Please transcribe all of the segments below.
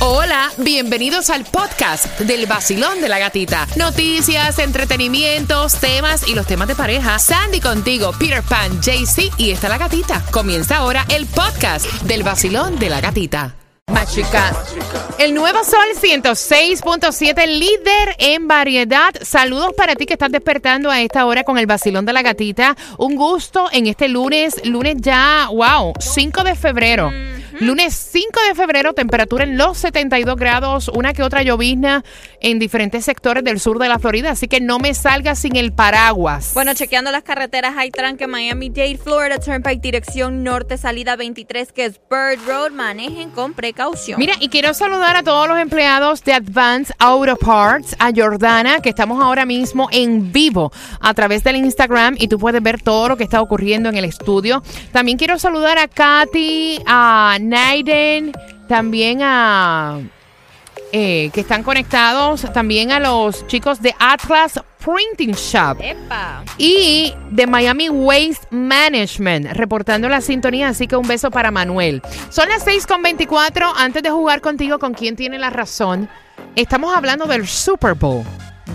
Hola, bienvenidos al podcast del vacilón de la gatita. Noticias, entretenimientos, temas y los temas de pareja. Sandy contigo, Peter Pan, JC y está la gatita. Comienza ahora el podcast del vacilón de la gatita. Machica. El nuevo Sol 106.7, líder en variedad. Saludos para ti que estás despertando a esta hora con el vacilón de la gatita. Un gusto en este lunes, lunes ya, wow, 5 de febrero. Lunes 5 de febrero, temperatura en los 72 grados, una que otra llovizna en diferentes sectores del sur de la Florida, así que no me salga sin el paraguas. Bueno, chequeando las carreteras, hay tranque Miami-Dade, Florida Turnpike, dirección norte, salida 23, que es Bird Road. Manejen con precaución. Mira, y quiero saludar a todos los empleados de Advance Auto Parts, a Jordana, que estamos ahora mismo en vivo a través del Instagram y tú puedes ver todo lo que está ocurriendo en el estudio. También quiero saludar a Katy, a Naiden, también a... eh, que están conectados también a los chicos de Atlas Printing Shop ¡Epa! y de Miami Waste Management, reportando la sintonía, así que un beso para Manuel. Son las 6.24, antes de jugar contigo con quién tiene la razón, estamos hablando del Super Bowl.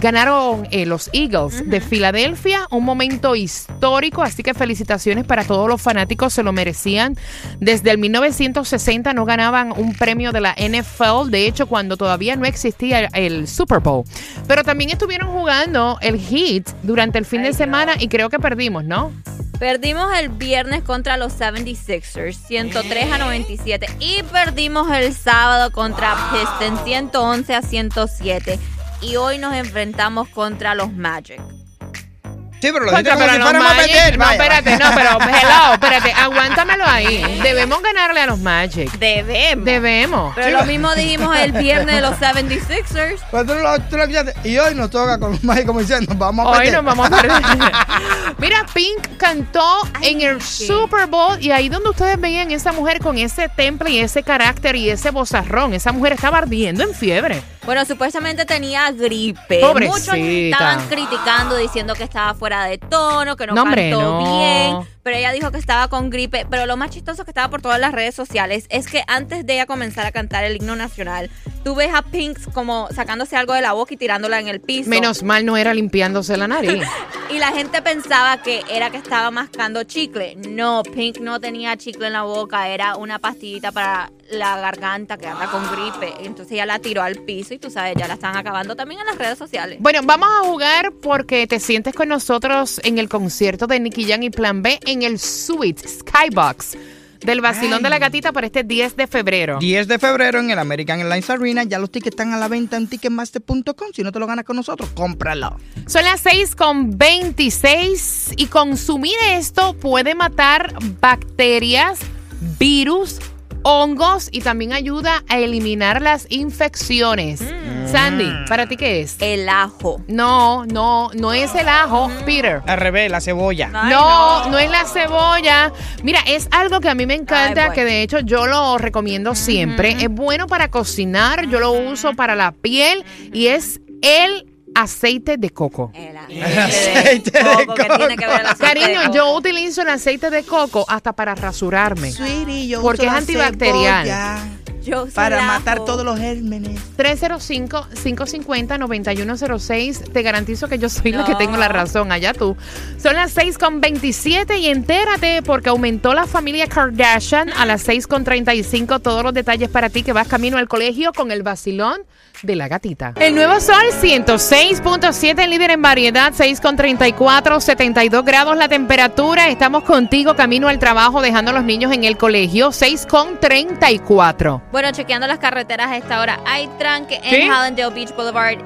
Ganaron eh, los Eagles de Filadelfia, un momento histórico, así que felicitaciones para todos los fanáticos, se lo merecían. Desde el 1960 no ganaban un premio de la NFL, de hecho cuando todavía no existía el Super Bowl. Pero también estuvieron jugando el Heat durante el fin de semana y creo que perdimos, ¿no? Perdimos el viernes contra los 76ers, 103 a 97. Y perdimos el sábado contra Pistons, 111 a 107. Y hoy nos enfrentamos contra los Magic. Sí, pero los fuéramos a Magic- no, espérate, no, hello, espérate, aguántamelo ahí. Debemos ganarle a los Magic. Debemos. Debemos. Pero lo mismo dijimos el viernes de los 76ers. Pero tú lo- tú lo. Y hoy nos toca con los Magic como diciendo, vamos a Hoy perder. nos vamos a perder. Mira, Pink cantó en el sí. Super Bowl y ahí donde ustedes veían esa mujer con ese temple y ese carácter y ese bozarrón, esa mujer estaba ardiendo en fiebre. Bueno, supuestamente tenía gripe. Pobrecita. Muchos estaban criticando diciendo que estaba fuera de tono, que no, No, hombre, cantó no. bien. Pero ella dijo que estaba con gripe. Pero lo más chistoso que estaba por todas las redes sociales es que antes de ella comenzar a cantar el himno nacional, tú ves a Pink como sacándose algo de la boca y tirándola en el piso. Menos mal no era limpiándose la nariz. Y la gente pensaba que era que estaba mascando chicle. No, Pink no tenía chicle en la boca, era una pastillita para la garganta que anda con gripe. Entonces ella la tiró al piso y tú sabes, ya la están acabando también en las redes sociales. Bueno, vamos a jugar porque te sientes con nosotros en el concierto de Nicky Jam y Plan B en el Suite Skybox del Vacilón de la Gatita para este 10 de febrero. 10 de febrero en el American Airlines Arena. Ya los tickets están a la venta en ticketmaster.com. Si no te lo ganas con nosotros, cómpralo. Son las 6 con 26 y consumir esto puede matar bacterias, virus, hongos y también ayuda a eliminar las infecciones. Sandy, ¿para ti qué es? El ajo. No, no, no es el ajo, Peter. Al revés, la cebolla. Ay, no, no. no, es la cebolla. Mira, es algo que a mí me encanta, Ay, bueno. que de hecho yo lo recomiendo siempre. Es bueno para cocinar, yo lo uso para la piel y es el aceite de coco. El aceite de coco, que coco. tiene que ver el aceite de Cariño, coco. yo utilizo el aceite de coco hasta para rasurarme. Sweetie, yo Porque uso es antibacterial. Yo Para matar todos los gérmenes. 305-550-9106. Te garantizo que yo soy la que tengo la razón. Allá tú. Son las 6 con 27 y entérate porque aumentó la familia Kardashian a las 6 con 35. Todos los detalles para ti que vas camino al colegio con el vacilón de la gatita. El nuevo sol 106.7, líder en variedad, 6 con 34, 72 grados la temperatura. Estamos contigo camino al trabajo dejando a los niños en el colegio, 6 con 34. Bueno, chequeando las carreteras a esta hora, hay tranque ¿Sí? en Hallandale Beach Boulevard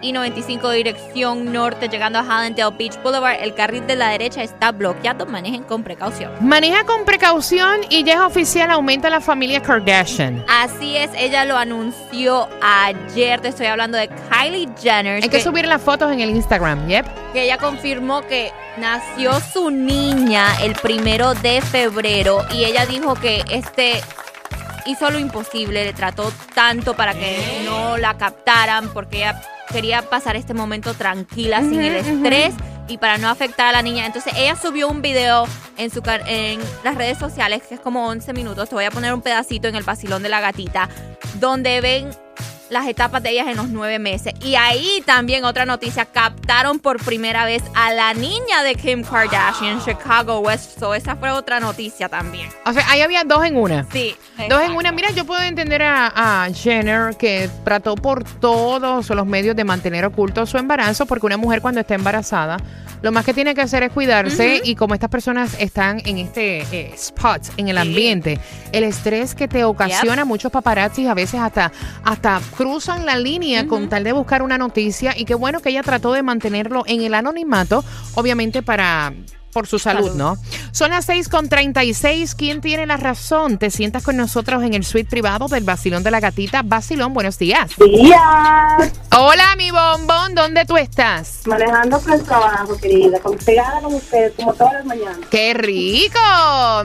y 95 dirección norte, llegando a Hallandale Beach Boulevard. El carril de la derecha está bloqueado. Manejen con precaución. Maneja con precaución y ya es oficial, aumenta la familia Kardashian. Así es, ella lo anunció ayer. Te estoy hablando de Kylie Jenner. Hay que subir las fotos en el Instagram, yep. que ella confirmó que nació su niña el primero de febrero y ella dijo que este hizo lo imposible, le trató tanto para que no la captaran porque ella quería pasar este momento tranquila, sin el estrés y para no afectar a la niña. Entonces ella subió un video en, su, en las redes sociales que es como 11 minutos. Te voy a poner un pedacito en el vacilón de la gatita donde ven las etapas de ellas en los nueve meses. Y ahí también otra noticia, captaron por primera vez a la niña de Kim Kardashian, Chicago West. So esa fue otra noticia también. O sea, ahí había dos en una. Sí. Dos en una. Mira, yo puedo entender a, a Jenner que trató por todos los medios de mantener oculto su embarazo, porque una mujer cuando está embarazada, lo más que tiene que hacer es cuidarse y como estas personas están en este eh, spot, en el ambiente, el estrés que te ocasiona muchos paparazzis a veces hasta, hasta cruzan la línea con tal de buscar una noticia y qué bueno que ella trató de mantenerlo en el anonimato, obviamente para... Por su salud, Salud. ¿no? Son las 6 con 36. ¿Quién tiene la razón? Te sientas con nosotros en el suite privado del Basilón de la Gatita. Basilón, buenos días. días, Hola, mi bombón. ¿Dónde tú estás? manejando por el trabajo, querida, con, pegada con ustedes, como todas las mañanas. ¡Qué rico!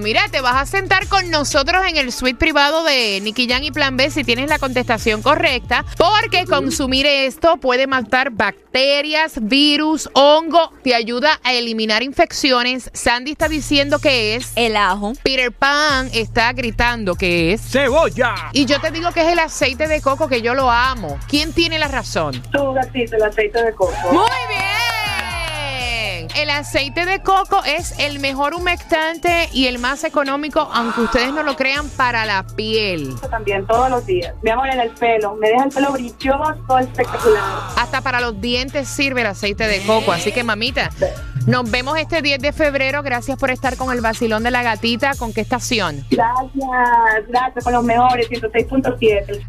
Mira, te vas a sentar con nosotros en el suite privado de Nicky Jam y Plan B si tienes la contestación correcta, porque consumir esto puede matar bacterias, virus, hongo, te ayuda a eliminar infecciones. Sandy está diciendo que es. El ajo. Peter Pan está gritando que es. ¡Cebolla! Y yo te digo que es el aceite de coco que yo lo amo. ¿Quién tiene la razón? Tu gatito, el aceite de coco. Muy bien. El aceite de coco es el mejor humectante y el más económico, aunque ustedes no lo crean, para la piel. También todos los días. Mi amor, en el pelo. Me deja el pelo brilloso, espectacular. Hasta para los dientes sirve el aceite de coco. Así que, mamita, nos vemos este 10 de febrero. Gracias por estar con el vacilón de la gatita. ¿Con qué estación? Gracias, gracias con los mejores, 106.7.